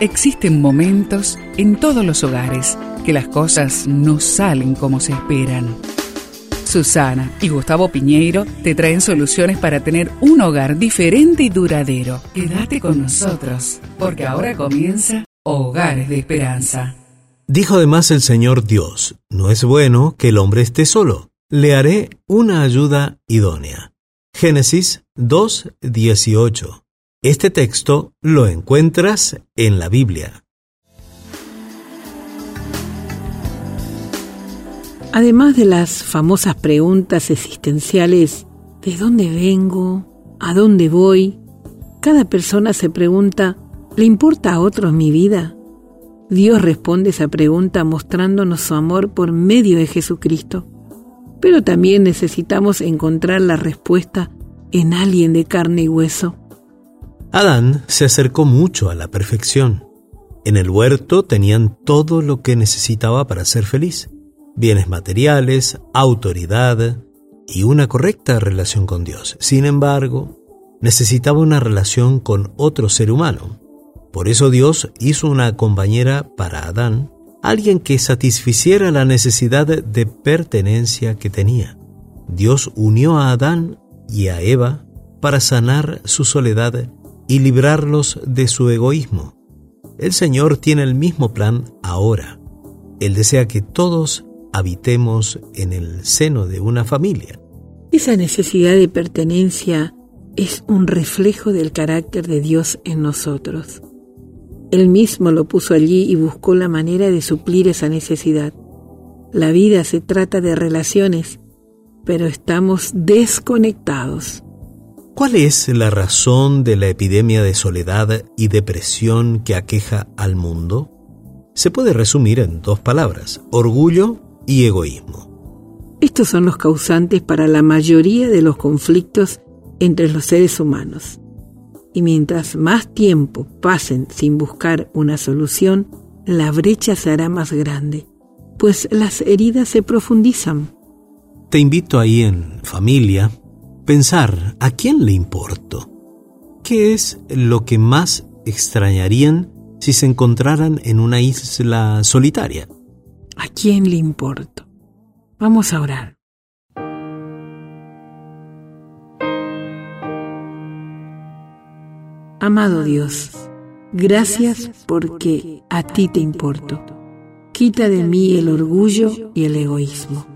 Existen momentos en todos los hogares que las cosas no salen como se esperan. Susana y Gustavo Piñeiro te traen soluciones para tener un hogar diferente y duradero. Quédate con nosotros, porque ahora comienza Hogares de Esperanza. Dijo además el Señor Dios, no es bueno que el hombre esté solo, le haré una ayuda idónea. Génesis 2.18 este texto lo encuentras en la Biblia. Además de las famosas preguntas existenciales, ¿de dónde vengo? ¿A dónde voy? Cada persona se pregunta, ¿le importa a otros mi vida? Dios responde esa pregunta mostrándonos su amor por medio de Jesucristo. Pero también necesitamos encontrar la respuesta en alguien de carne y hueso. Adán se acercó mucho a la perfección. En el huerto tenían todo lo que necesitaba para ser feliz. Bienes materiales, autoridad y una correcta relación con Dios. Sin embargo, necesitaba una relación con otro ser humano. Por eso Dios hizo una compañera para Adán, alguien que satisficiera la necesidad de pertenencia que tenía. Dios unió a Adán y a Eva para sanar su soledad y librarlos de su egoísmo. El Señor tiene el mismo plan ahora. Él desea que todos habitemos en el seno de una familia. Esa necesidad de pertenencia es un reflejo del carácter de Dios en nosotros. Él mismo lo puso allí y buscó la manera de suplir esa necesidad. La vida se trata de relaciones, pero estamos desconectados. ¿Cuál es la razón de la epidemia de soledad y depresión que aqueja al mundo? Se puede resumir en dos palabras, orgullo y egoísmo. Estos son los causantes para la mayoría de los conflictos entre los seres humanos. Y mientras más tiempo pasen sin buscar una solución, la brecha se hará más grande, pues las heridas se profundizan. Te invito ahí en familia pensar a quién le importo. ¿Qué es lo que más extrañarían si se encontraran en una isla solitaria? ¿A quién le importo? Vamos a orar. Amado Dios, gracias porque a ti te importo. Quita de mí el orgullo y el egoísmo